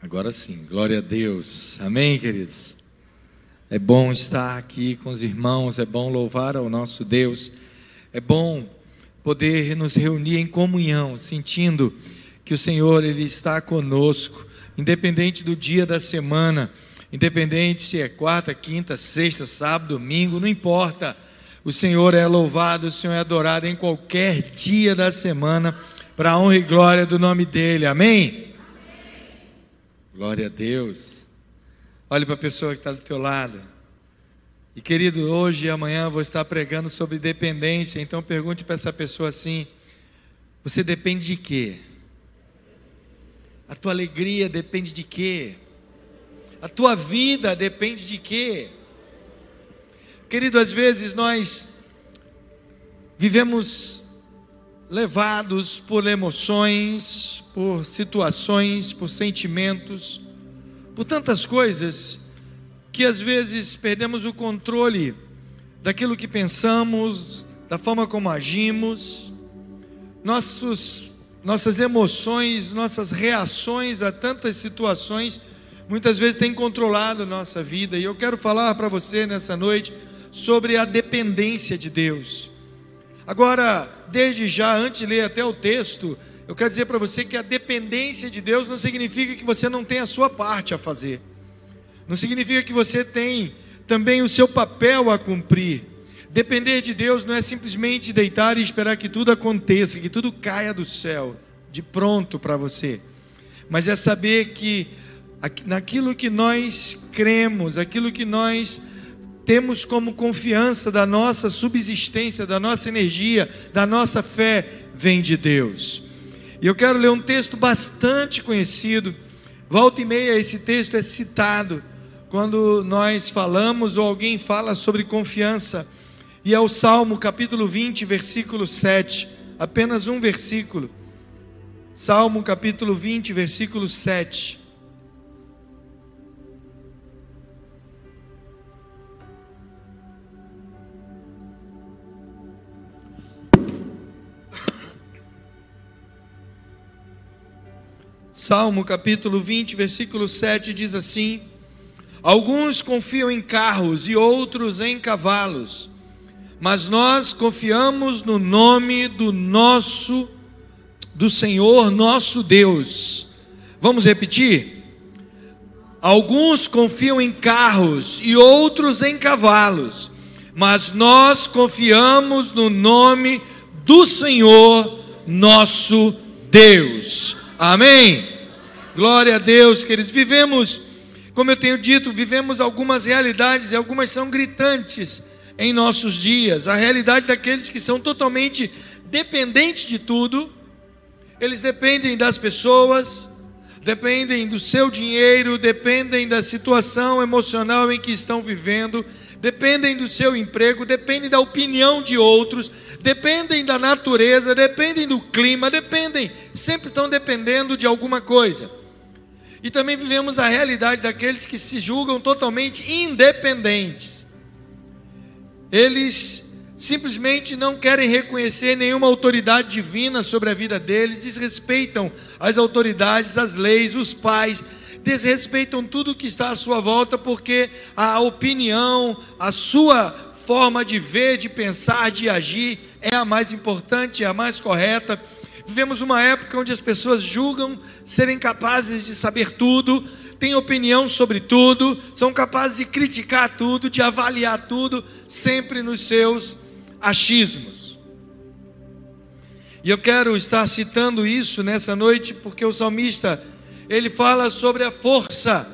Agora sim, glória a Deus. Amém, queridos? É bom estar aqui com os irmãos, é bom louvar ao nosso Deus, é bom poder nos reunir em comunhão, sentindo que o Senhor ele está conosco, independente do dia da semana, independente se é quarta, quinta, sexta, sábado, domingo, não importa. O Senhor é louvado, o Senhor é adorado em qualquer dia da semana, para a honra e glória do nome dEle. Amém? Glória a Deus. Olhe para a pessoa que está do teu lado. E querido, hoje e amanhã vou estar pregando sobre dependência. Então pergunte para essa pessoa assim: Você depende de quê? A tua alegria depende de quê? A tua vida depende de quê? Querido, às vezes nós vivemos levados por emoções, por situações, por sentimentos, por tantas coisas, que às vezes perdemos o controle daquilo que pensamos, da forma como agimos, nossos, nossas emoções, nossas reações a tantas situações, muitas vezes têm controlado nossa vida. E eu quero falar para você nessa noite sobre a dependência de Deus. Agora, desde já, antes de ler até o texto, eu quero dizer para você que a dependência de Deus não significa que você não tem a sua parte a fazer. Não significa que você tem também o seu papel a cumprir. Depender de Deus não é simplesmente deitar e esperar que tudo aconteça, que tudo caia do céu, de pronto para você. Mas é saber que naquilo que nós cremos, aquilo que nós temos como confiança da nossa subsistência, da nossa energia, da nossa fé, vem de Deus. E eu quero ler um texto bastante conhecido. Volta e meia esse texto é citado quando nós falamos ou alguém fala sobre confiança. E é o Salmo capítulo 20, versículo 7. Apenas um versículo. Salmo capítulo 20, versículo 7. Salmo capítulo 20, versículo 7 diz assim: Alguns confiam em carros e outros em cavalos, mas nós confiamos no nome do nosso do Senhor nosso Deus. Vamos repetir? Alguns confiam em carros e outros em cavalos, mas nós confiamos no nome do Senhor nosso Deus. Amém? Glória a Deus, queridos. Vivemos, como eu tenho dito, vivemos algumas realidades e algumas são gritantes em nossos dias. A realidade daqueles que são totalmente dependentes de tudo, eles dependem das pessoas, dependem do seu dinheiro, dependem da situação emocional em que estão vivendo, dependem do seu emprego, dependem da opinião de outros, dependem da natureza, dependem do clima, dependem, sempre estão dependendo de alguma coisa. E também vivemos a realidade daqueles que se julgam totalmente independentes. Eles simplesmente não querem reconhecer nenhuma autoridade divina sobre a vida deles, desrespeitam as autoridades, as leis, os pais, desrespeitam tudo que está à sua volta, porque a opinião, a sua forma de ver, de pensar, de agir é a mais importante, é a mais correta. Vivemos uma época onde as pessoas julgam serem capazes de saber tudo, têm opinião sobre tudo, são capazes de criticar tudo, de avaliar tudo, sempre nos seus achismos. E eu quero estar citando isso nessa noite porque o salmista, ele fala sobre a força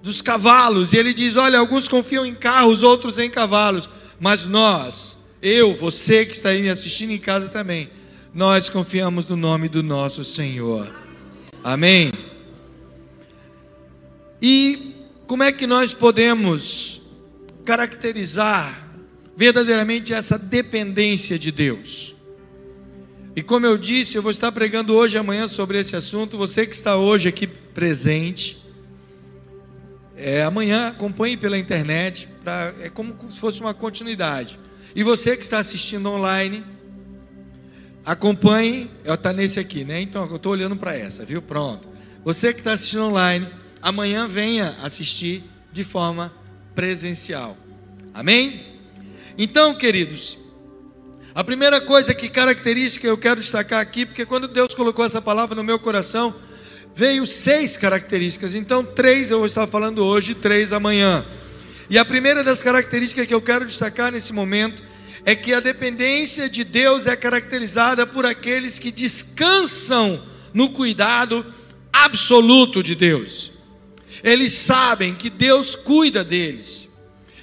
dos cavalos, e ele diz: "Olha, alguns confiam em carros, outros em cavalos, mas nós eu, você que está aí me assistindo em casa também, nós confiamos no nome do nosso Senhor. Amém? E como é que nós podemos caracterizar verdadeiramente essa dependência de Deus? E como eu disse, eu vou estar pregando hoje e amanhã sobre esse assunto. Você que está hoje aqui presente, é, amanhã acompanhe pela internet, pra, é como se fosse uma continuidade. E você que está assistindo online, acompanhe, está nesse aqui, né? Então eu estou olhando para essa, viu? Pronto. Você que está assistindo online, amanhã venha assistir de forma presencial. Amém? Então, queridos, a primeira coisa que característica eu quero destacar aqui, porque quando Deus colocou essa palavra no meu coração, veio seis características. Então, três eu vou estar falando hoje, três amanhã. E a primeira das características que eu quero destacar nesse momento é que a dependência de Deus é caracterizada por aqueles que descansam no cuidado absoluto de Deus. Eles sabem que Deus cuida deles,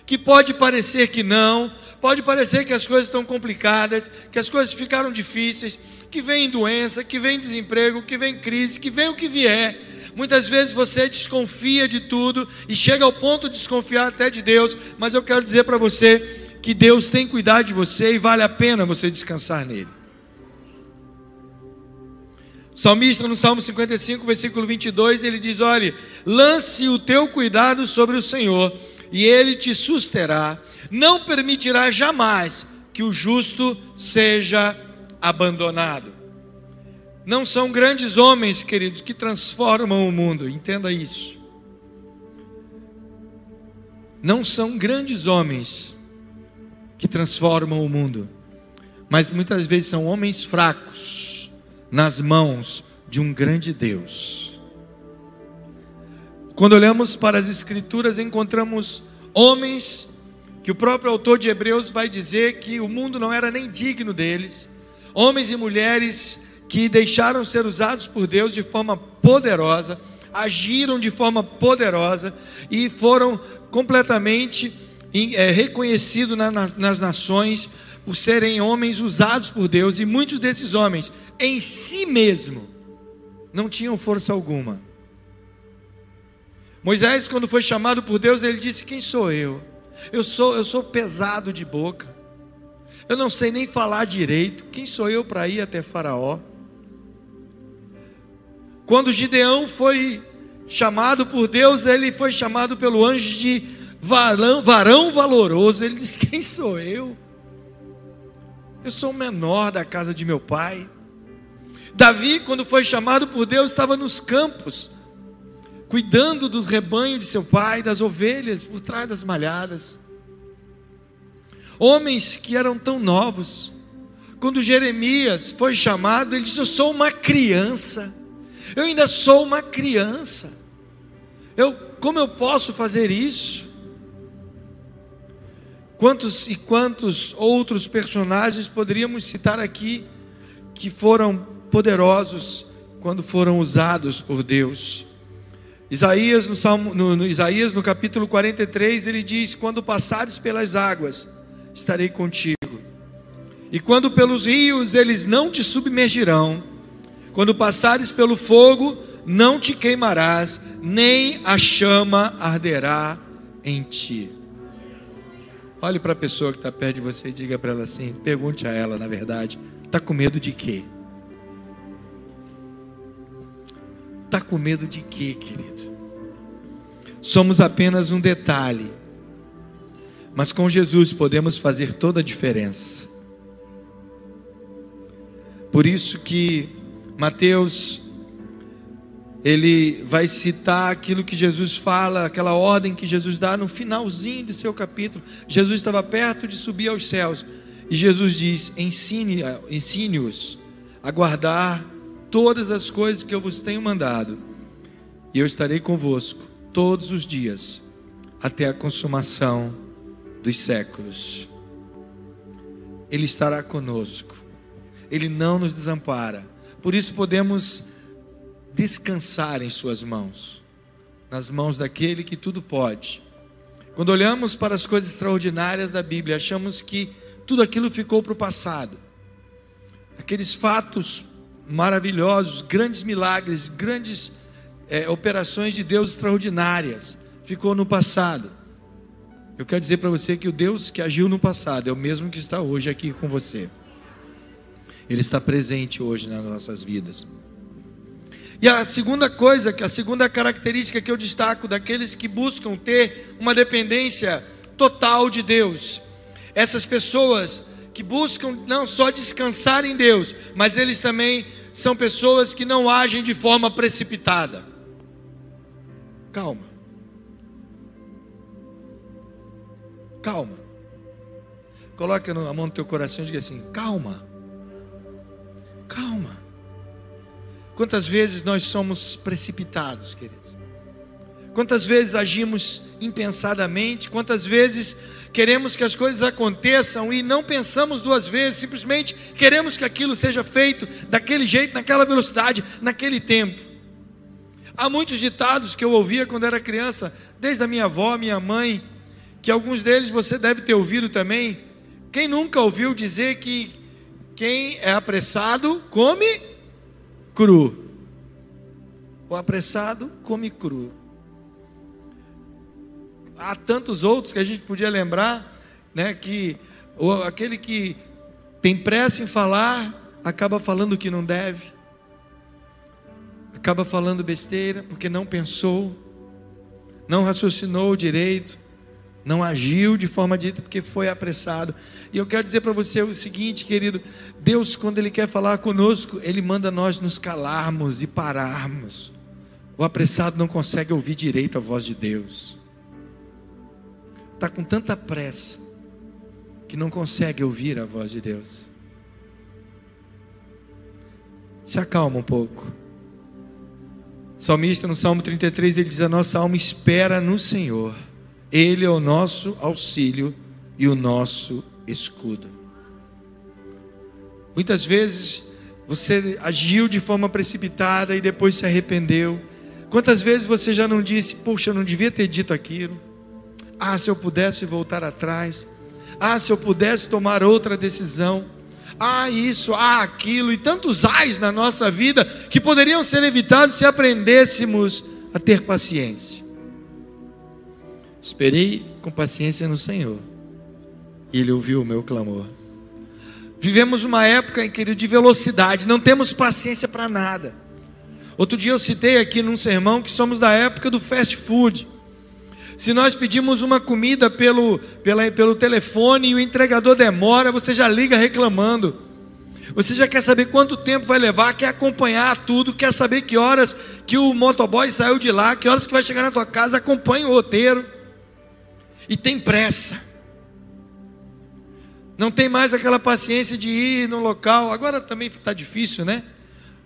que pode parecer que não, pode parecer que as coisas estão complicadas, que as coisas ficaram difíceis, que vem doença, que vem desemprego, que vem crise, que vem o que vier. Muitas vezes você desconfia de tudo e chega ao ponto de desconfiar até de Deus, mas eu quero dizer para você que Deus tem cuidado de você e vale a pena você descansar nele. Salmista no Salmo 55, versículo 22, ele diz: Olhe, lance o teu cuidado sobre o Senhor, e ele te susterá, não permitirá jamais que o justo seja abandonado. Não são grandes homens, queridos, que transformam o mundo, entenda isso. Não são grandes homens que transformam o mundo, mas muitas vezes são homens fracos nas mãos de um grande Deus. Quando olhamos para as Escrituras, encontramos homens que o próprio autor de Hebreus vai dizer que o mundo não era nem digno deles, homens e mulheres que deixaram ser usados por Deus de forma poderosa, agiram de forma poderosa e foram completamente é, reconhecido na, nas, nas nações por serem homens usados por Deus, e muitos desses homens, em si mesmo, não tinham força alguma. Moisés, quando foi chamado por Deus, ele disse: Quem sou eu? Eu sou, eu sou pesado de boca, eu não sei nem falar direito. Quem sou eu para ir até Faraó? Quando Gideão foi chamado por Deus, ele foi chamado pelo anjo de varão, varão valoroso. Ele diz: Quem sou eu? Eu sou o menor da casa de meu pai. Davi, quando foi chamado por Deus, estava nos campos, cuidando do rebanho de seu pai, das ovelhas, por trás das malhadas. Homens que eram tão novos. Quando Jeremias foi chamado, ele disse: Eu sou uma criança. Eu ainda sou uma criança. Eu, como eu posso fazer isso? Quantos e quantos outros personagens poderíamos citar aqui que foram poderosos quando foram usados por Deus? Isaías no, Salmo, no, no Isaías no capítulo 43 ele diz: Quando passares pelas águas, estarei contigo, e quando pelos rios eles não te submergirão, quando passares pelo fogo, não te queimarás, nem a chama arderá em ti. Olhe para a pessoa que está perto de você e diga para ela assim: pergunte a ela, na verdade, está com medo de quê? Está com medo de quê, querido? Somos apenas um detalhe, mas com Jesus podemos fazer toda a diferença. Por isso que Mateus ele vai citar aquilo que Jesus fala, aquela ordem que Jesus dá no finalzinho de seu capítulo. Jesus estava perto de subir aos céus e Jesus diz: Ensine, ensine-os a guardar todas as coisas que eu vos tenho mandado, e eu estarei convosco todos os dias até a consumação dos séculos. Ele estará conosco. Ele não nos desampara. Por isso podemos descansar em Suas mãos, nas mãos daquele que tudo pode. Quando olhamos para as coisas extraordinárias da Bíblia, achamos que tudo aquilo ficou para o passado. Aqueles fatos maravilhosos, grandes milagres, grandes é, operações de Deus extraordinárias, ficou no passado. Eu quero dizer para você que o Deus que agiu no passado é o mesmo que está hoje aqui com você. Ele está presente hoje nas nossas vidas. E a segunda coisa, a segunda característica que eu destaco daqueles que buscam ter uma dependência total de Deus, essas pessoas que buscam não só descansar em Deus, mas eles também são pessoas que não agem de forma precipitada. calma. Calma. Coloca a mão no teu coração e diga assim: calma. Calma. Quantas vezes nós somos precipitados, queridos? Quantas vezes agimos impensadamente? Quantas vezes queremos que as coisas aconteçam e não pensamos duas vezes, simplesmente queremos que aquilo seja feito daquele jeito, naquela velocidade, naquele tempo? Há muitos ditados que eu ouvia quando era criança, desde a minha avó, minha mãe, que alguns deles você deve ter ouvido também. Quem nunca ouviu dizer que quem é apressado come cru? O apressado come cru. Há tantos outros que a gente podia lembrar, né, que aquele que tem pressa em falar acaba falando o que não deve, acaba falando besteira porque não pensou, não raciocinou direito não agiu de forma dita porque foi apressado. E eu quero dizer para você o seguinte, querido: Deus, quando Ele quer falar conosco, Ele manda nós nos calarmos e pararmos. O apressado não consegue ouvir direito a voz de Deus, está com tanta pressa que não consegue ouvir a voz de Deus. Se acalma um pouco. Salmista no Salmo 33 ele diz: A nossa alma espera no Senhor ele é o nosso auxílio e o nosso escudo. Muitas vezes você agiu de forma precipitada e depois se arrependeu. Quantas vezes você já não disse, puxa, eu não devia ter dito aquilo? Ah, se eu pudesse voltar atrás. Ah, se eu pudesse tomar outra decisão. Ah, isso, ah, aquilo, e tantos ais na nossa vida que poderiam ser evitados se aprendêssemos a ter paciência. Esperei com paciência no Senhor, e Ele ouviu o meu clamor. Vivemos uma época, querido, de velocidade, não temos paciência para nada. Outro dia eu citei aqui num sermão que somos da época do fast food. Se nós pedimos uma comida pelo, pela, pelo telefone e o entregador demora, você já liga reclamando. Você já quer saber quanto tempo vai levar, quer acompanhar tudo, quer saber que horas que o motoboy saiu de lá, que horas que vai chegar na tua casa, acompanha o roteiro e tem pressa. Não tem mais aquela paciência de ir no local. Agora também está difícil, né?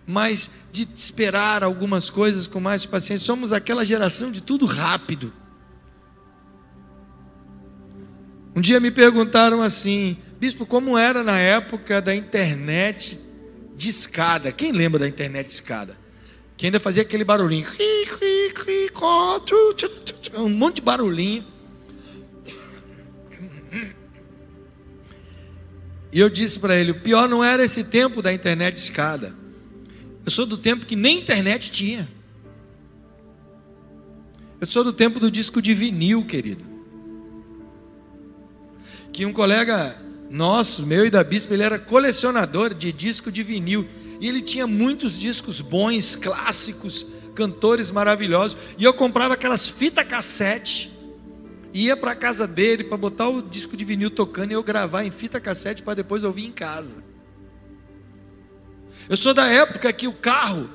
Mas de esperar algumas coisas com mais paciência. Somos aquela geração de tudo rápido. Um dia me perguntaram assim, bispo, como era na época da internet de escada? Quem lembra da internet de escada? Que ainda fazia aquele barulhinho. Um monte de barulhinho. E eu disse para ele: o pior não era esse tempo da internet escada. Eu sou do tempo que nem internet tinha. Eu sou do tempo do disco de vinil, querido. Que um colega nosso, meu e da Bispo, ele era colecionador de disco de vinil. E ele tinha muitos discos bons, clássicos, cantores maravilhosos. E eu comprava aquelas fitas cassete ia para a casa dele para botar o disco de vinil tocando e eu gravar em fita cassete para depois ouvir em casa. Eu sou da época que o carro,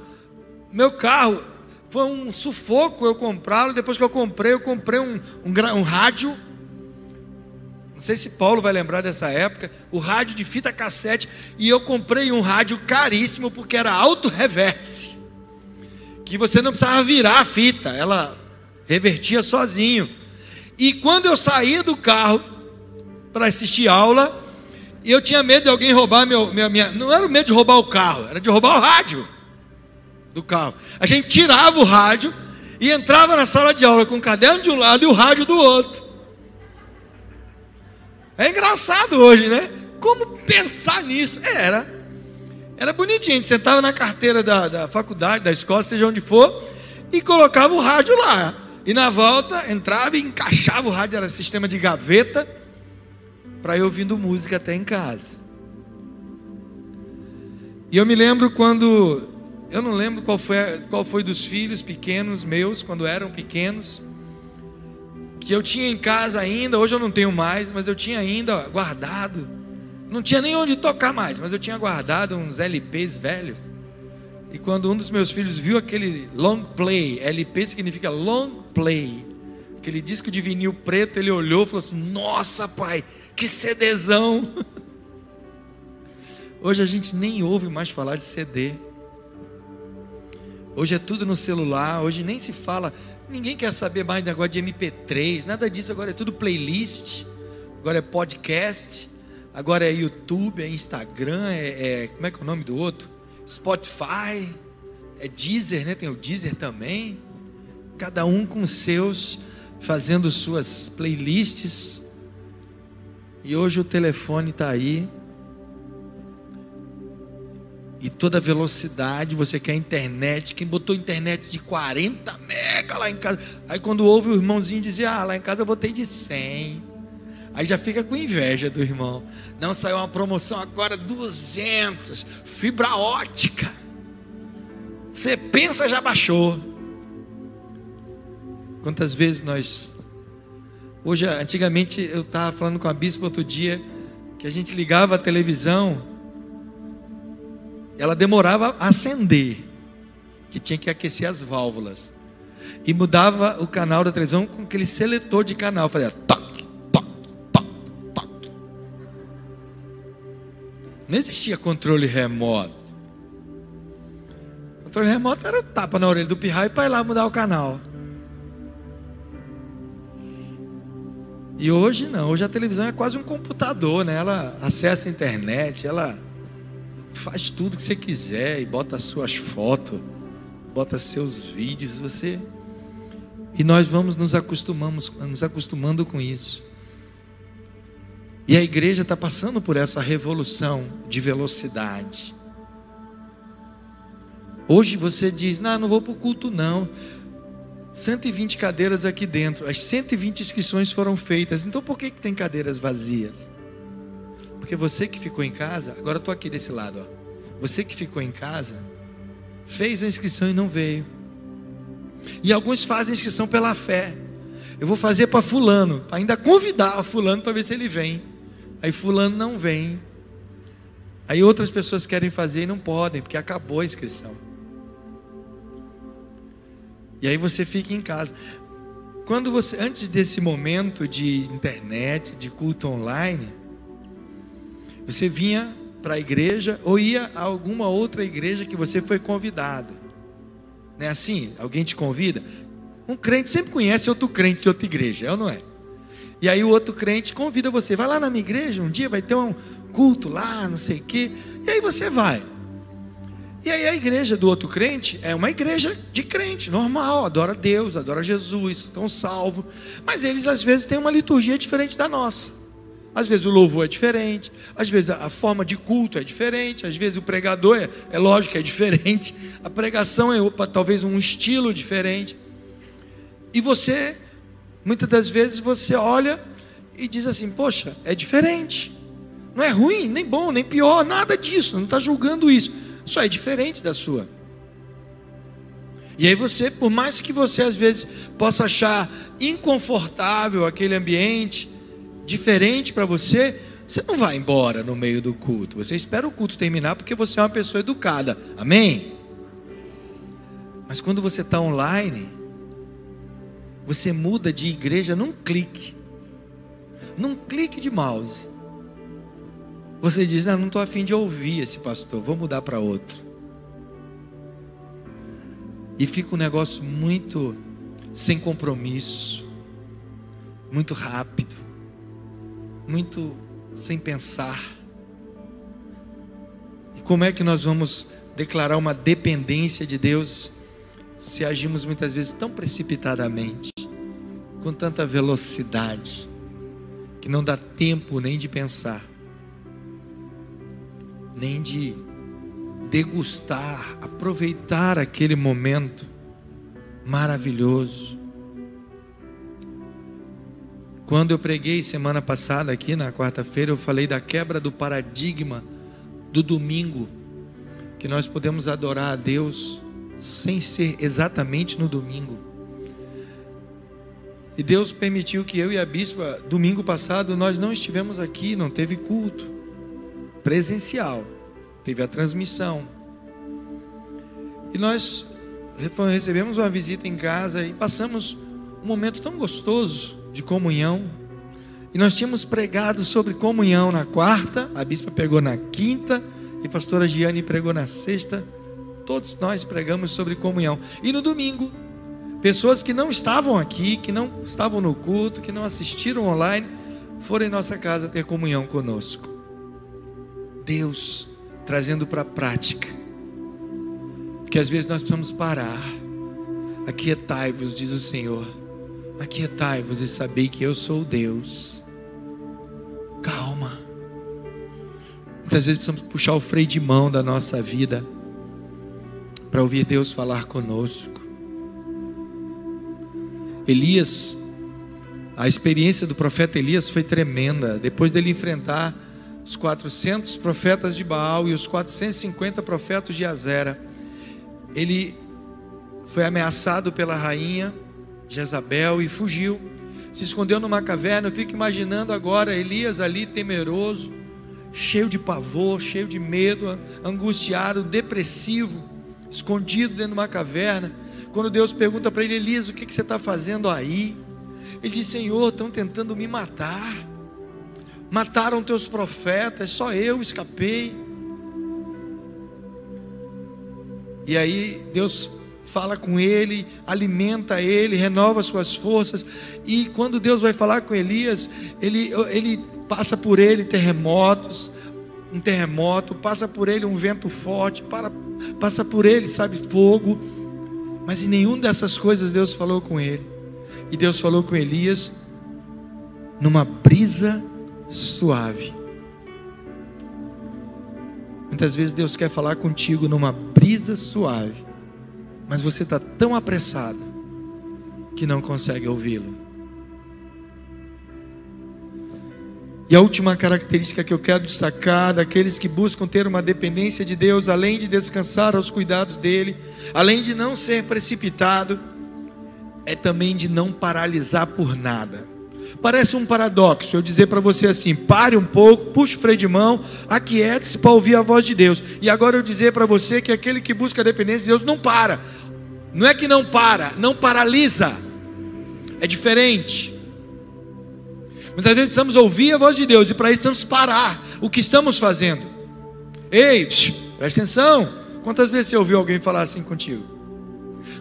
meu carro, foi um sufoco eu comprá-lo. Depois que eu comprei, eu comprei um, um, um rádio. Não sei se Paulo vai lembrar dessa época. O rádio de fita cassete. E eu comprei um rádio caríssimo porque era auto-reverse. Que você não precisava virar a fita, ela revertia sozinho. E quando eu saía do carro para assistir aula, eu tinha medo de alguém roubar meu, minha, minha. Não era o medo de roubar o carro, era de roubar o rádio do carro. A gente tirava o rádio e entrava na sala de aula com o caderno de um lado e o rádio do outro. É engraçado hoje, né? Como pensar nisso? É, era. Era bonitinho. A gente sentava na carteira da, da faculdade, da escola, seja onde for, e colocava o rádio lá. E na volta entrava e encaixava o rádio, era sistema de gaveta, para eu ouvindo música até em casa. E eu me lembro quando, eu não lembro qual foi, qual foi dos filhos pequenos meus, quando eram pequenos, que eu tinha em casa ainda, hoje eu não tenho mais, mas eu tinha ainda guardado, não tinha nem onde tocar mais, mas eu tinha guardado uns LPs velhos, E quando um dos meus filhos viu aquele long play, LP significa long play, aquele disco de vinil preto, ele olhou e falou assim: Nossa, pai, que CDzão! Hoje a gente nem ouve mais falar de CD. Hoje é tudo no celular, hoje nem se fala, ninguém quer saber mais de negócio de MP3, nada disso, agora é tudo playlist, agora é podcast, agora é YouTube, é Instagram, é, é como é que é o nome do outro? Spotify, é Deezer, né? Tem o Deezer também. Cada um com seus, fazendo suas playlists. E hoje o telefone está aí. E toda velocidade, você quer internet. Quem botou internet de 40 mega lá em casa. Aí quando ouve o irmãozinho dizer, ah, lá em casa eu botei de 100. Aí já fica com inveja do irmão. Não saiu uma promoção agora 200, fibra ótica. Você pensa já baixou. Quantas vezes nós Hoje, antigamente eu estava falando com a bispa outro dia que a gente ligava a televisão, ela demorava a acender, que tinha que aquecer as válvulas. E mudava o canal da televisão com aquele seletor de canal, fazia toque, toque, toque, toque. Não existia controle remoto. Controle remoto era tapa na orelha do pirraio para ir lá mudar o canal. E hoje não, hoje a televisão é quase um computador, né? Ela acessa a internet, ela faz tudo que você quiser e bota suas fotos, bota seus vídeos, você e nós vamos nos acostumamos, nos acostumando com isso. E a igreja está passando por essa revolução de velocidade. Hoje você diz: Não, não vou para o culto, não. 120 cadeiras aqui dentro, as 120 inscrições foram feitas. Então por que, que tem cadeiras vazias? Porque você que ficou em casa, agora eu estou aqui desse lado, ó. Você que ficou em casa, fez a inscrição e não veio. E alguns fazem inscrição pela fé. Eu vou fazer para fulano, ainda convidar a fulano para ver se ele vem. Aí fulano não vem. Aí outras pessoas querem fazer e não podem, porque acabou a inscrição. E aí você fica em casa. Quando você, antes desse momento de internet, de culto online, você vinha para a igreja ou ia a alguma outra igreja que você foi convidado. Não é assim? Alguém te convida? Um crente sempre conhece outro crente de outra igreja, é ou não é? E aí o outro crente convida você, vai lá na minha igreja um dia, vai ter um culto lá, não sei o quê. E aí você vai. E aí a igreja do outro crente é uma igreja de crente, normal, adora Deus, adora Jesus, estão salvos. Mas eles às vezes têm uma liturgia diferente da nossa. Às vezes o louvor é diferente, às vezes a forma de culto é diferente, às vezes o pregador é, é lógico é diferente, a pregação é talvez um estilo diferente. E você, muitas das vezes, você olha e diz assim: Poxa, é diferente. Não é ruim, nem bom, nem pior, nada disso, não está julgando isso só é diferente da sua. E aí você, por mais que você às vezes possa achar inconfortável aquele ambiente, diferente para você, você não vai embora no meio do culto. Você espera o culto terminar porque você é uma pessoa educada. Amém? Mas quando você está online, você muda de igreja num clique. Num clique de mouse. Você diz: ah, não estou afim de ouvir esse pastor, vou mudar para outro. E fica um negócio muito sem compromisso, muito rápido, muito sem pensar. E como é que nós vamos declarar uma dependência de Deus se agimos muitas vezes tão precipitadamente, com tanta velocidade, que não dá tempo nem de pensar? Nem de degustar, aproveitar aquele momento maravilhoso. Quando eu preguei semana passada aqui na quarta-feira, eu falei da quebra do paradigma do domingo, que nós podemos adorar a Deus sem ser exatamente no domingo. E Deus permitiu que eu e a bispa, domingo passado, nós não estivemos aqui, não teve culto presencial, teve a transmissão. E nós recebemos uma visita em casa e passamos um momento tão gostoso de comunhão. E nós tínhamos pregado sobre comunhão na quarta, a bispa pregou na quinta e a pastora Giane pregou na sexta. Todos nós pregamos sobre comunhão. E no domingo, pessoas que não estavam aqui, que não estavam no culto, que não assistiram online, foram em nossa casa ter comunhão conosco. Deus trazendo para a prática porque às vezes nós precisamos parar. Aquietai-vos, diz o Senhor. Aquietai-vos e sabei que eu sou Deus. Calma. Muitas vezes precisamos puxar o freio de mão da nossa vida para ouvir Deus falar conosco. Elias, a experiência do profeta Elias foi tremenda. Depois dele enfrentar os 400 profetas de Baal e os 450 profetas de Azera, ele foi ameaçado pela rainha Jezabel e fugiu. Se escondeu numa caverna. Eu fico imaginando agora Elias ali temeroso, cheio de pavor, cheio de medo, angustiado, depressivo, escondido dentro de uma caverna. Quando Deus pergunta para ele, Elias, o que, que você está fazendo aí? Ele diz: Senhor, estão tentando me matar. Mataram teus profetas, só eu escapei. E aí Deus fala com ele, alimenta ele, renova suas forças. E quando Deus vai falar com Elias, ele, ele passa por ele terremotos, um terremoto, passa por ele um vento forte, para, passa por ele, sabe, fogo. Mas em nenhuma dessas coisas Deus falou com ele. E Deus falou com Elias numa brisa suave. Muitas vezes Deus quer falar contigo numa brisa suave, mas você está tão apressado que não consegue ouvi-lo. E a última característica que eu quero destacar daqueles que buscam ter uma dependência de Deus, além de descansar aos cuidados dele, além de não ser precipitado, é também de não paralisar por nada. Parece um paradoxo eu dizer para você assim: pare um pouco, puxe o freio de mão, aquiete-se para ouvir a voz de Deus. E agora eu dizer para você que aquele que busca a dependência de Deus não para. Não é que não para, não paralisa. É diferente. Muitas vezes precisamos ouvir a voz de Deus e para isso precisamos parar o que estamos fazendo. Ei, psh, presta atenção. Quantas vezes você ouviu alguém falar assim contigo?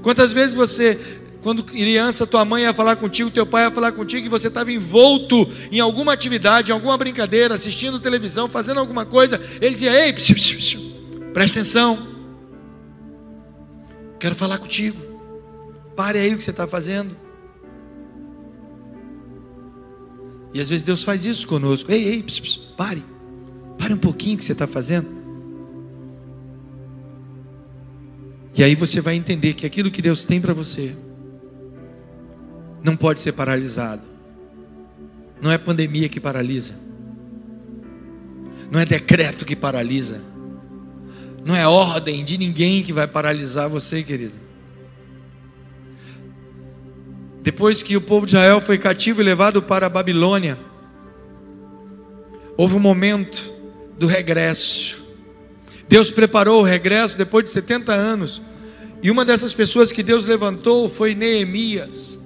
Quantas vezes você quando criança, tua mãe ia falar contigo, teu pai ia falar contigo e você estava envolto em alguma atividade, em alguma brincadeira, assistindo televisão, fazendo alguma coisa, ele dizia: Ei, psiu, psiu, psiu, presta atenção, quero falar contigo, pare aí o que você está fazendo. E às vezes Deus faz isso conosco: Ei, ei, pare, pare um pouquinho o que você está fazendo. E aí você vai entender que aquilo que Deus tem para você não pode ser paralisado. Não é pandemia que paralisa. Não é decreto que paralisa. Não é ordem de ninguém que vai paralisar você, querido. Depois que o povo de Israel foi cativo e levado para a Babilônia, houve um momento do regresso. Deus preparou o regresso depois de 70 anos. E uma dessas pessoas que Deus levantou foi Neemias.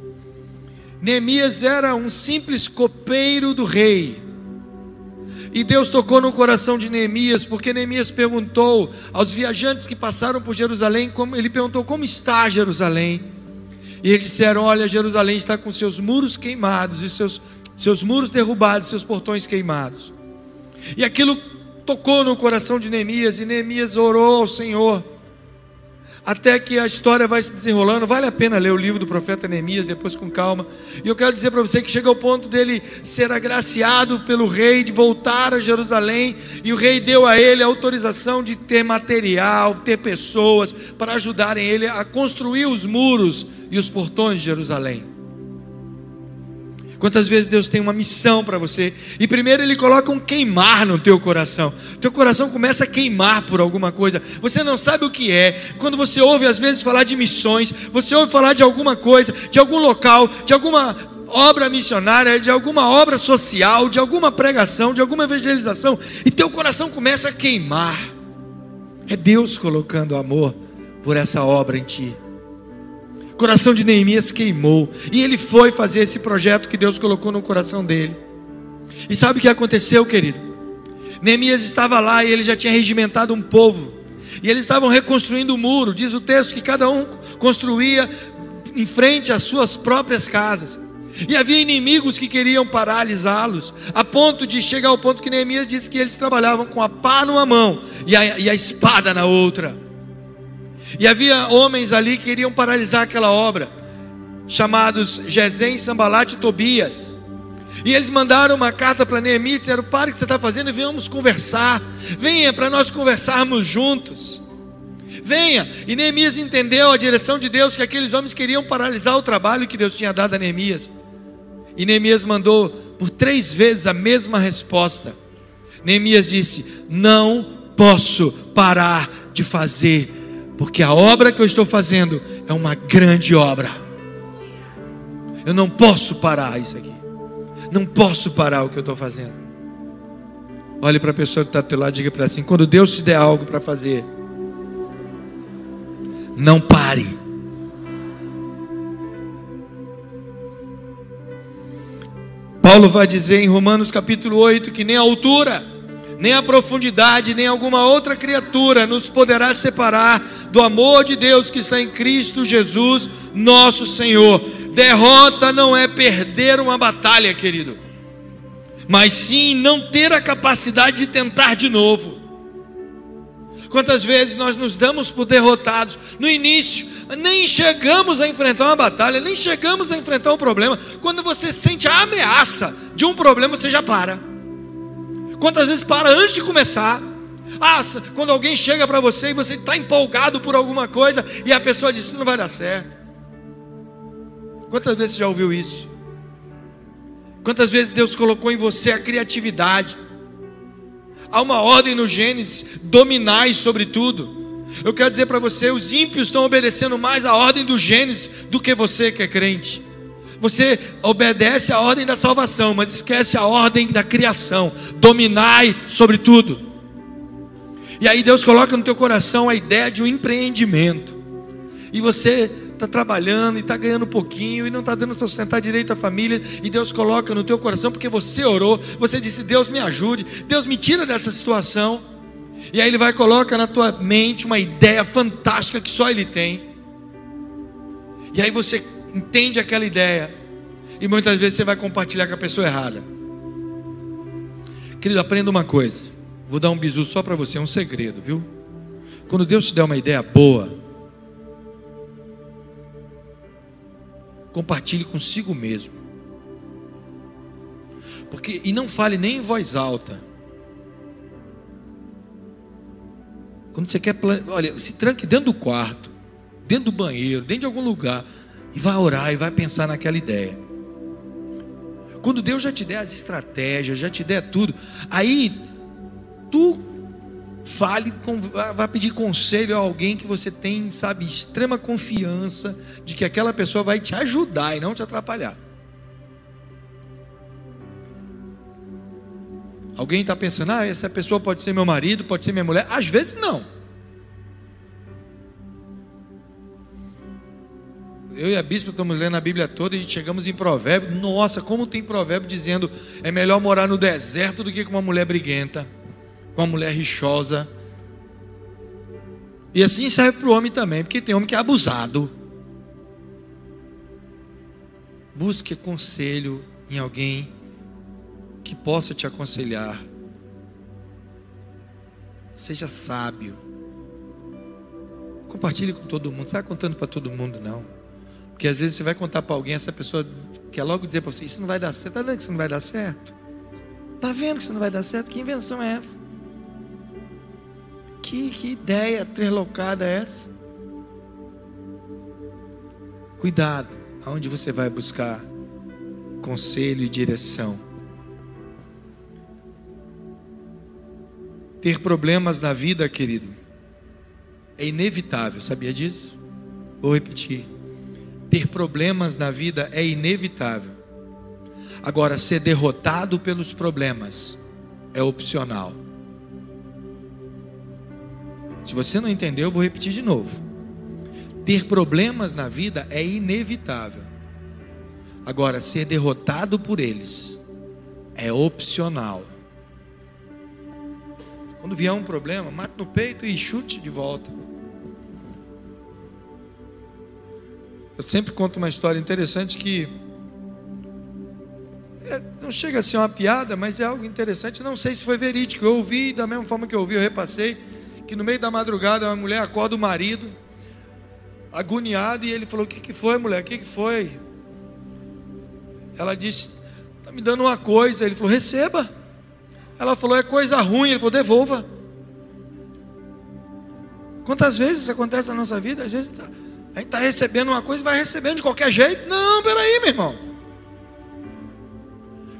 Neemias era um simples copeiro do rei. E Deus tocou no coração de Neemias, porque Neemias perguntou aos viajantes que passaram por Jerusalém, como, ele perguntou como está Jerusalém. E eles disseram: Olha, Jerusalém está com seus muros queimados, e seus, seus muros derrubados, seus portões queimados. E aquilo tocou no coração de Neemias, e Neemias orou ao Senhor até que a história vai se desenrolando. Vale a pena ler o livro do profeta Neemias depois com calma. E eu quero dizer para você que chega ao ponto dele ser agraciado pelo rei de voltar a Jerusalém, e o rei deu a ele a autorização de ter material, ter pessoas para ajudarem ele a construir os muros e os portões de Jerusalém. Quantas vezes Deus tem uma missão para você e primeiro Ele coloca um queimar no teu coração. Teu coração começa a queimar por alguma coisa. Você não sabe o que é. Quando você ouve às vezes falar de missões, você ouve falar de alguma coisa, de algum local, de alguma obra missionária, de alguma obra social, de alguma pregação, de alguma evangelização, e teu coração começa a queimar. É Deus colocando amor por essa obra em ti. O coração de Neemias queimou e ele foi fazer esse projeto que Deus colocou no coração dele. E sabe o que aconteceu, querido? Neemias estava lá e ele já tinha regimentado um povo. E eles estavam reconstruindo o muro. Diz o texto que cada um construía em frente às suas próprias casas. E havia inimigos que queriam paralisá-los, a ponto de chegar ao ponto que Neemias disse que eles trabalhavam com a pá numa mão e a, e a espada na outra. E havia homens ali que queriam paralisar aquela obra, chamados Gesem, Sambalat e Tobias. E eles mandaram uma carta para Neemias e disseram: Pare o que você está fazendo e venhamos conversar. Venha para nós conversarmos juntos. Venha. E Neemias entendeu a direção de Deus que aqueles homens queriam paralisar o trabalho que Deus tinha dado a Neemias. E Neemias mandou por três vezes a mesma resposta. Neemias disse: Não posso parar de fazer, porque a obra que eu estou fazendo é uma grande obra. Eu não posso parar isso aqui. Não posso parar o que eu estou fazendo. Olhe para a pessoa que está do teu lado e diga para assim: quando Deus te der algo para fazer, não pare. Paulo vai dizer em Romanos capítulo 8 que nem a altura, nem a profundidade, nem alguma outra criatura nos poderá separar do amor de Deus que está em Cristo Jesus, nosso Senhor. Derrota não é perder uma batalha, querido, mas sim não ter a capacidade de tentar de novo. Quantas vezes nós nos damos por derrotados no início, nem chegamos a enfrentar uma batalha, nem chegamos a enfrentar um problema. Quando você sente a ameaça de um problema, você já para. Quantas vezes para antes de começar? Ah, quando alguém chega para você e você está empolgado por alguma coisa e a pessoa diz: Isso não vai dar certo. Quantas vezes você já ouviu isso? Quantas vezes Deus colocou em você a criatividade? Há uma ordem no Gênesis: dominais sobre tudo. Eu quero dizer para você: os ímpios estão obedecendo mais a ordem do Gênesis do que você que é crente. Você obedece a ordem da salvação, mas esquece a ordem da criação. Dominai sobre tudo. E aí Deus coloca no teu coração a ideia de um empreendimento. E você está trabalhando e está ganhando um pouquinho e não está dando para sustentar direito a família, e Deus coloca no teu coração porque você orou, você disse: Deus me ajude, Deus me tira dessa situação. E aí Ele vai colocar na tua mente uma ideia fantástica que só Ele tem. E aí você entende aquela ideia, e muitas vezes você vai compartilhar com a pessoa errada. Querido, aprenda uma coisa. Vou dar um bisu só para você, é um segredo, viu? Quando Deus te der uma ideia boa, compartilhe consigo mesmo. Porque e não fale nem em voz alta. Quando você quer, olha, se tranque dentro do quarto, dentro do banheiro, dentro de algum lugar e vai orar e vai pensar naquela ideia. Quando Deus já te der as estratégias, já te der tudo, aí tu Fale, vá pedir conselho a alguém que você tem, sabe, extrema confiança de que aquela pessoa vai te ajudar e não te atrapalhar. Alguém está pensando, ah, essa pessoa pode ser meu marido, pode ser minha mulher. Às vezes não. Eu e a bispa estamos lendo a Bíblia toda e chegamos em provérbio. Nossa, como tem provérbio dizendo é melhor morar no deserto do que com uma mulher briguenta com a mulher rixosa. E assim serve para o homem também, porque tem homem que é abusado. Busque conselho em alguém que possa te aconselhar. Seja sábio. Compartilhe com todo mundo. Não sai contando para todo mundo, não. Porque às vezes você vai contar para alguém, essa pessoa quer logo dizer para você: Isso não vai dar certo. Está vendo que isso não vai dar certo? Está vendo que isso não vai dar certo? Que invenção é essa? Que, que ideia trelocada é essa? Cuidado, aonde você vai buscar conselho e direção. Ter problemas na vida, querido, é inevitável, sabia disso? Vou repetir. Ter problemas na vida é inevitável. Agora, ser derrotado pelos problemas é opcional. Se você não entendeu, eu vou repetir de novo. Ter problemas na vida é inevitável. Agora, ser derrotado por eles é opcional. Quando vier um problema, mate no peito e chute de volta. Eu sempre conto uma história interessante que é, não chega a ser uma piada, mas é algo interessante. Não sei se foi verídico. Eu ouvi, da mesma forma que eu ouvi, eu repassei, que no meio da madrugada uma mulher acorda o marido, agoniado, e ele falou: O que, que foi, mulher? O que, que foi? Ela disse: Está me dando uma coisa. Ele falou: Receba. Ela falou: É coisa ruim. Ele falou: Devolva. Quantas vezes isso acontece na nossa vida? Às vezes tá, a gente está recebendo uma coisa e vai recebendo de qualquer jeito. Não, peraí, meu irmão.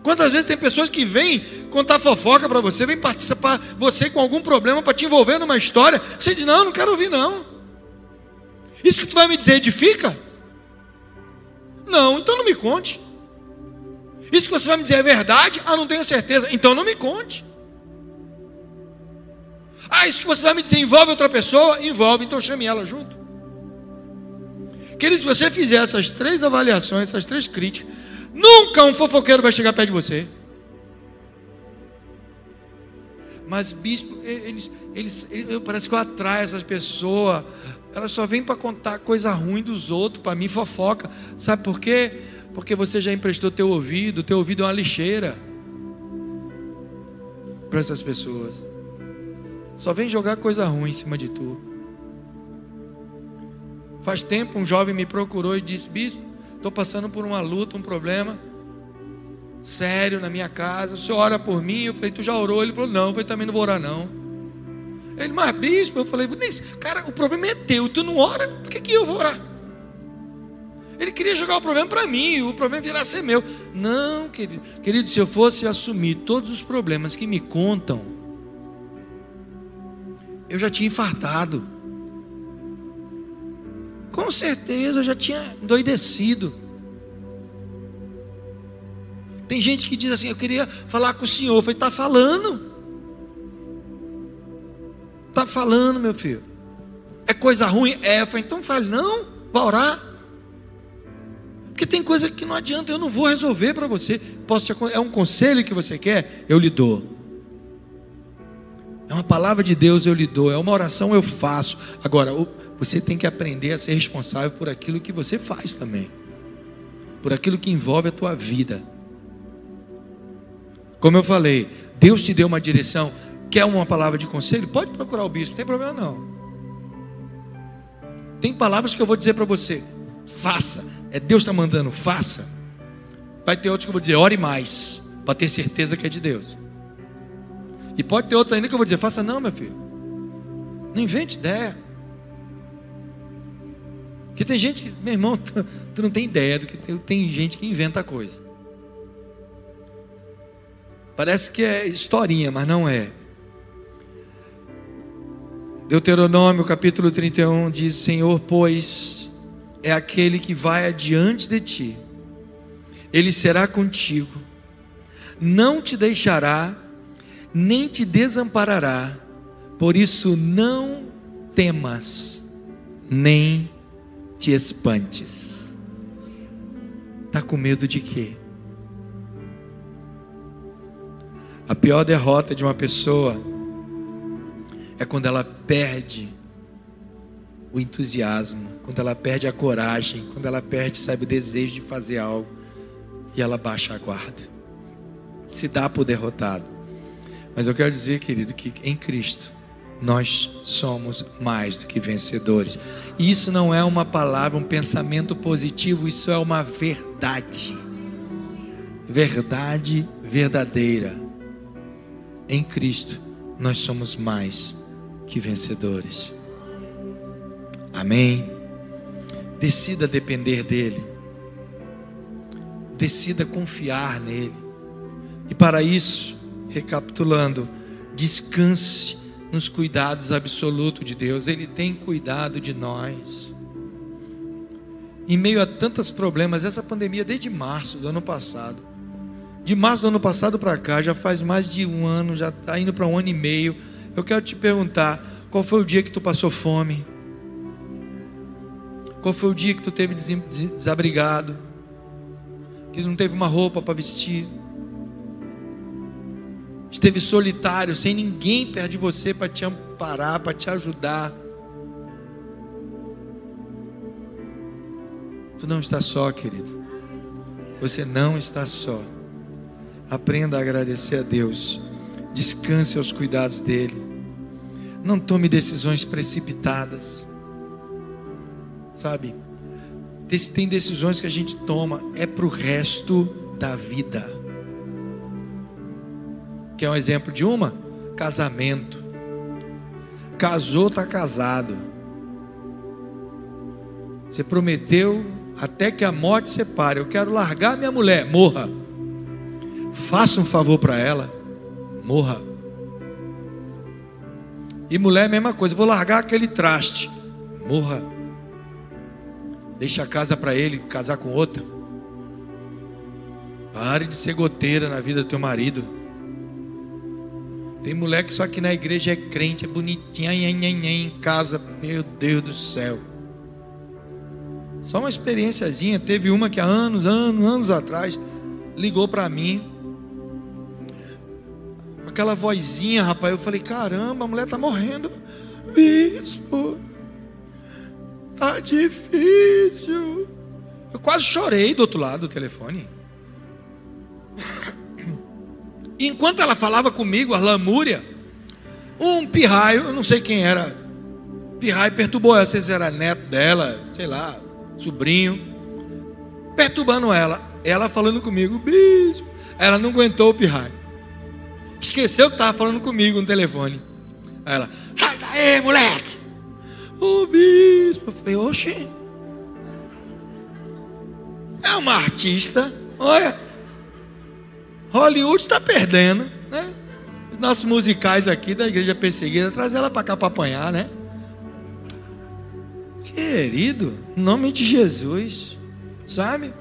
Quantas vezes tem pessoas que vêm contar fofoca para você, vêm participar, você com algum problema para te envolver numa história. Você diz: Não, não quero ouvir, não. Isso que tu vai me dizer edifica? Não, então não me conte. Isso que você vai me dizer é verdade? Ah, não tenho certeza. Então não me conte. Ah, isso que você vai me dizer envolve outra pessoa? Envolve, então chame ela junto. Querido, se você fizer essas três avaliações, essas três críticas, nunca um fofoqueiro vai chegar perto de você. Mas, bispo, eles, eles, eu, parece que eu atraio essas pessoas. Elas só vêm para contar coisa ruim dos outros, para mim fofoca. Sabe por quê? Porque você já emprestou teu ouvido, teu ouvido é uma lixeira para essas pessoas. Só vem jogar coisa ruim em cima de tu. Faz tempo um jovem me procurou e disse: Bispo, estou passando por uma luta, um problema sério na minha casa. O senhor ora por mim? Eu falei: Tu já orou? Ele falou: Não, eu também não vou orar, não. Ele, mas bispo, eu falei: Cara, o problema é teu, tu não ora, por que, que eu vou orar? Ele queria jogar o problema para mim, o problema virar ser meu. Não, querido. Querido, se eu fosse assumir todos os problemas que me contam, eu já tinha infartado. Com certeza eu já tinha endoidecido. Tem gente que diz assim: Eu queria falar com o senhor. Eu falei: Está falando. Está falando, meu filho. É coisa ruim? É. Eu falei: Então fale, não, para orar. Porque tem coisa que não adianta, eu não vou resolver para você. Posso te, é um conselho que você quer? Eu lhe dou. É uma palavra de Deus, eu lhe dou. É uma oração, eu faço. Agora, você tem que aprender a ser responsável por aquilo que você faz também. Por aquilo que envolve a tua vida. Como eu falei, Deus te deu uma direção. Quer uma palavra de conselho? Pode procurar o bispo, não tem problema não. Tem palavras que eu vou dizer para você. Faça é Deus está mandando, faça. Vai ter outros que eu vou dizer, ore mais, para ter certeza que é de Deus. E pode ter outros ainda que eu vou dizer, faça não, meu filho. Não invente ideia. Porque tem gente que, meu irmão, tu, tu não tem ideia do que tem, tem gente que inventa coisa. Parece que é historinha, mas não é. Deuteronômio capítulo 31 diz: Senhor, pois é aquele que vai adiante de ti, ele será contigo, não te deixará, nem te desamparará, por isso não temas, nem te espantes. Está com medo de quê? A pior derrota de uma pessoa é quando ela perde o entusiasmo, quando ela perde a coragem, quando ela perde, sabe, o desejo de fazer algo e ela baixa a guarda. Se dá por derrotado. Mas eu quero dizer, querido, que em Cristo nós somos mais do que vencedores. Isso não é uma palavra, um pensamento positivo, isso é uma verdade. Verdade verdadeira. Em Cristo nós somos mais que vencedores. Amém. Decida depender dEle. Decida confiar nele. E para isso, recapitulando, descanse nos cuidados absolutos de Deus. Ele tem cuidado de nós. Em meio a tantos problemas, essa pandemia desde março do ano passado. De março do ano passado para cá, já faz mais de um ano, já está indo para um ano e meio. Eu quero te perguntar: qual foi o dia que tu passou fome? Qual foi o dia que tu teve desabrigado? Que não teve uma roupa para vestir? Esteve solitário, sem ninguém perto de você para te amparar, para te ajudar. Tu não está só, querido. Você não está só. Aprenda a agradecer a Deus. Descanse aos cuidados dele. Não tome decisões precipitadas. Sabe? Tem decisões que a gente toma é para o resto da vida. Quer um exemplo de uma? Casamento. Casou, está casado. Você prometeu até que a morte separe. Eu quero largar minha mulher, morra. Faça um favor para ela, morra. E mulher, mesma coisa, vou largar aquele traste, morra. Deixa a casa para ele casar com outra. Pare de ser goteira na vida do teu marido. Tem mulher que só aqui na igreja é crente, é bonitinha, em casa, meu Deus do céu. Só uma experiênciazinha. Teve uma que há anos, anos, anos atrás ligou para mim. Aquela vozinha, rapaz. Eu falei: caramba, a mulher tá morrendo. Bispo, tá difícil. Eu quase chorei do outro lado do telefone. Enquanto ela falava comigo, a lamúria, um pirraio, eu não sei quem era, pirraio perturbou ela, se era neto dela, sei lá, sobrinho, perturbando ela. Ela falando comigo, bicho. Ela não aguentou o pirraio. Esqueceu que estava falando comigo no telefone. Aí ela, sai daí, moleque. Ô bispo. Eu falei, oxe. É uma artista. Olha. Hollywood está perdendo, né? Os nossos musicais aqui da igreja perseguida, traz ela para cá para apanhar, né? Querido, em nome de Jesus, sabe?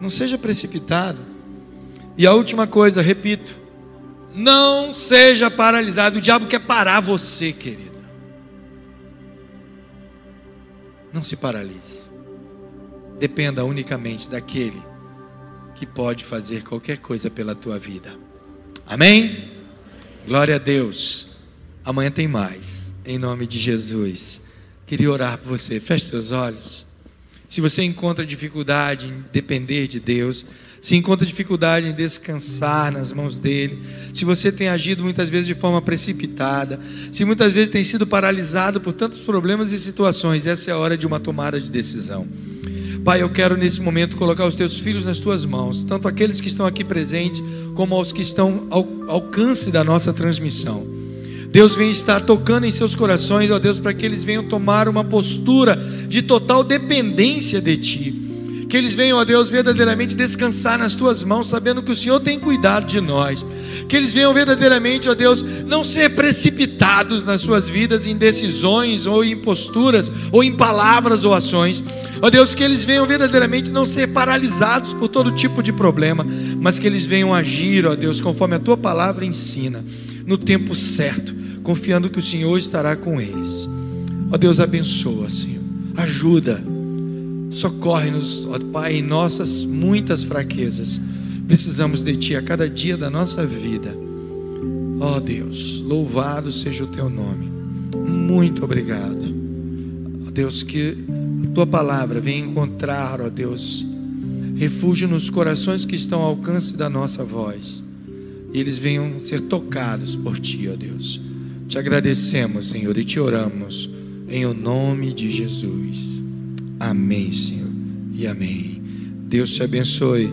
Não seja precipitado. E a última coisa, repito, não seja paralisado. O diabo quer parar você, querido. Não se paralise. Dependa unicamente daquele que pode fazer qualquer coisa pela tua vida. Amém? Glória a Deus. Amanhã tem mais. Em nome de Jesus. Queria orar por você. Feche seus olhos. Se você encontra dificuldade em depender de Deus, se encontra dificuldade em descansar nas mãos dele, se você tem agido muitas vezes de forma precipitada, se muitas vezes tem sido paralisado por tantos problemas e situações, essa é a hora de uma tomada de decisão. Pai, eu quero nesse momento colocar os teus filhos nas tuas mãos, tanto aqueles que estão aqui presentes, como aos que estão ao alcance da nossa transmissão. Deus vem estar tocando em seus corações, ó Deus, para que eles venham tomar uma postura de total dependência de Ti. Que eles venham, ó Deus, verdadeiramente descansar nas tuas mãos, sabendo que o Senhor tem cuidado de nós. Que eles venham verdadeiramente, ó Deus, não ser precipitados nas suas vidas em decisões ou em posturas ou em palavras ou ações. Ó Deus, que eles venham verdadeiramente não ser paralisados por todo tipo de problema, mas que eles venham agir, ó Deus, conforme a tua palavra ensina, no tempo certo confiando que o Senhor estará com eles. Ó Deus, abençoa, Senhor. Ajuda. Socorre-nos, ó Pai, em nossas muitas fraquezas. Precisamos de Ti a cada dia da nossa vida. Ó Deus, louvado seja o Teu nome. Muito obrigado. Ó Deus, que a Tua palavra venha encontrar, ó Deus, refúgio nos corações que estão ao alcance da nossa voz. E eles venham ser tocados por Ti, ó Deus. Te agradecemos, Senhor, e te oramos em o nome de Jesus. Amém, Senhor, e amém. Deus te abençoe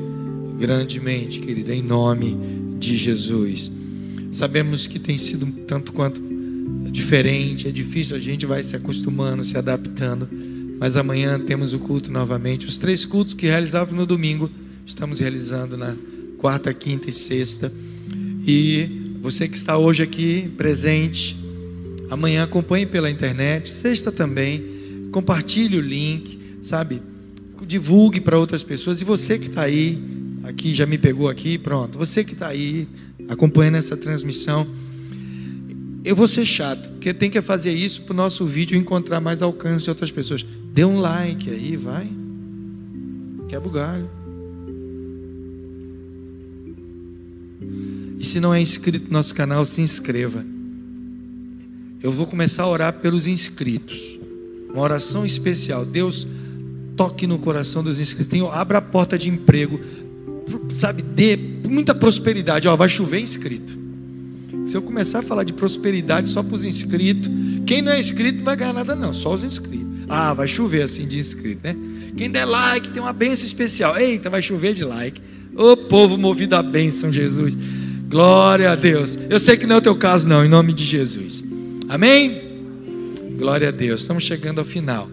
grandemente, querida, em nome de Jesus. Sabemos que tem sido tanto quanto diferente, é difícil, a gente vai se acostumando, se adaptando, mas amanhã temos o culto novamente. Os três cultos que realizávamos no domingo, estamos realizando na quarta, quinta e sexta. E você que está hoje aqui presente, amanhã acompanhe pela internet, sexta também, compartilhe o link, sabe? Divulgue para outras pessoas. E você que está aí, aqui já me pegou aqui, pronto. Você que está aí acompanhando essa transmissão, eu vou ser chato, porque tem que fazer isso para o nosso vídeo encontrar mais alcance de outras pessoas. Dê um like aí, vai. Quebra o galho. E se não é inscrito no nosso canal, se inscreva. Eu vou começar a orar pelos inscritos. Uma oração especial. Deus toque no coração dos inscritos. Tenha, abra a porta de emprego. Sabe, dê muita prosperidade. Ó, vai chover inscrito. Se eu começar a falar de prosperidade só para os inscritos, quem não é inscrito vai ganhar nada, não, só os inscritos. Ah, vai chover assim de inscrito, né? Quem der like tem uma benção especial. Eita, vai chover de like. Ô povo movido à bênção, Jesus. Glória a Deus. Eu sei que não é o teu caso, não, em nome de Jesus. Amém? Glória a Deus. Estamos chegando ao final.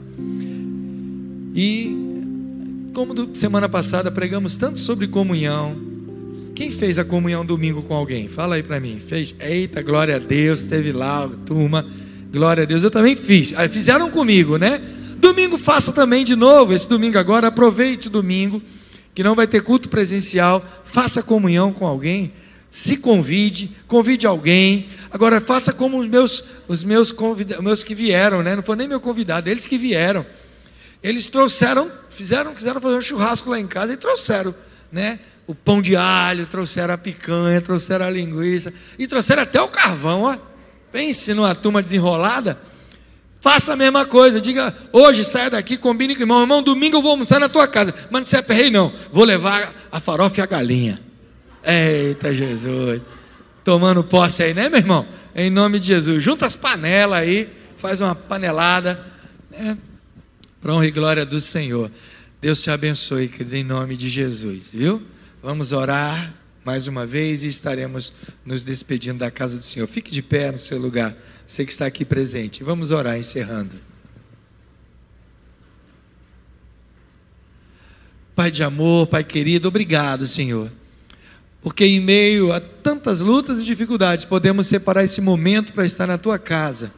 E, como do, semana passada pregamos tanto sobre comunhão. Quem fez a comunhão domingo com alguém? Fala aí para mim. Fez? Eita, glória a Deus. Esteve lá, turma. Glória a Deus. Eu também fiz. Aí fizeram comigo, né? Domingo faça também de novo. Esse domingo agora, aproveite o domingo, que não vai ter culto presencial. Faça comunhão com alguém se convide, convide alguém. Agora faça como os meus, os meus, convida, meus que vieram, né? Não foi nem meu convidado, eles que vieram. Eles trouxeram, fizeram, quiseram fazer um churrasco lá em casa e trouxeram, né? O pão de alho, trouxeram a picanha, trouxeram a linguiça e trouxeram até o carvão, ó. Pense numa turma desenrolada. Faça a mesma coisa, diga, hoje saia daqui, combine com o irmão, irmão, domingo eu vou almoçar na tua casa, mas não se aperrei não, vou levar a farofa e a galinha. Eita Jesus. Tomando posse aí, né, meu irmão? Em nome de Jesus. Junta as panelas aí, faz uma panelada. Né? Para honra e glória do Senhor. Deus te abençoe, querido, em nome de Jesus, viu? Vamos orar mais uma vez e estaremos nos despedindo da casa do Senhor. Fique de pé no seu lugar, você que está aqui presente. Vamos orar, encerrando. Pai de amor, Pai querido, obrigado, Senhor porque em meio a tantas lutas e dificuldades, podemos separar esse momento para estar na tua casa.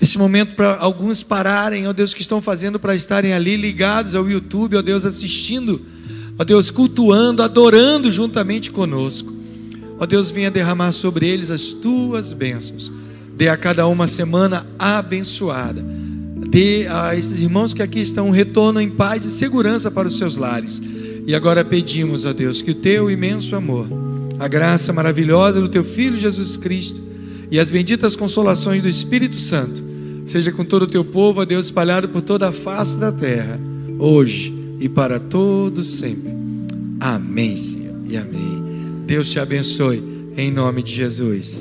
Esse momento para alguns pararem, ó Deus, que estão fazendo para estarem ali ligados ao YouTube, ó Deus, assistindo, ó Deus, cultuando, adorando juntamente conosco. Ó Deus, venha derramar sobre eles as tuas bênçãos. Dê a cada uma semana abençoada. Dê a esses irmãos que aqui estão um retorno em paz e segurança para os seus lares. E agora pedimos, ó Deus, que o teu imenso amor, a graça maravilhosa do teu Filho Jesus Cristo e as benditas consolações do Espírito Santo seja com todo o teu povo, ó Deus, espalhado por toda a face da terra, hoje e para todos sempre. Amém, Senhor, e amém. Deus te abençoe, em nome de Jesus.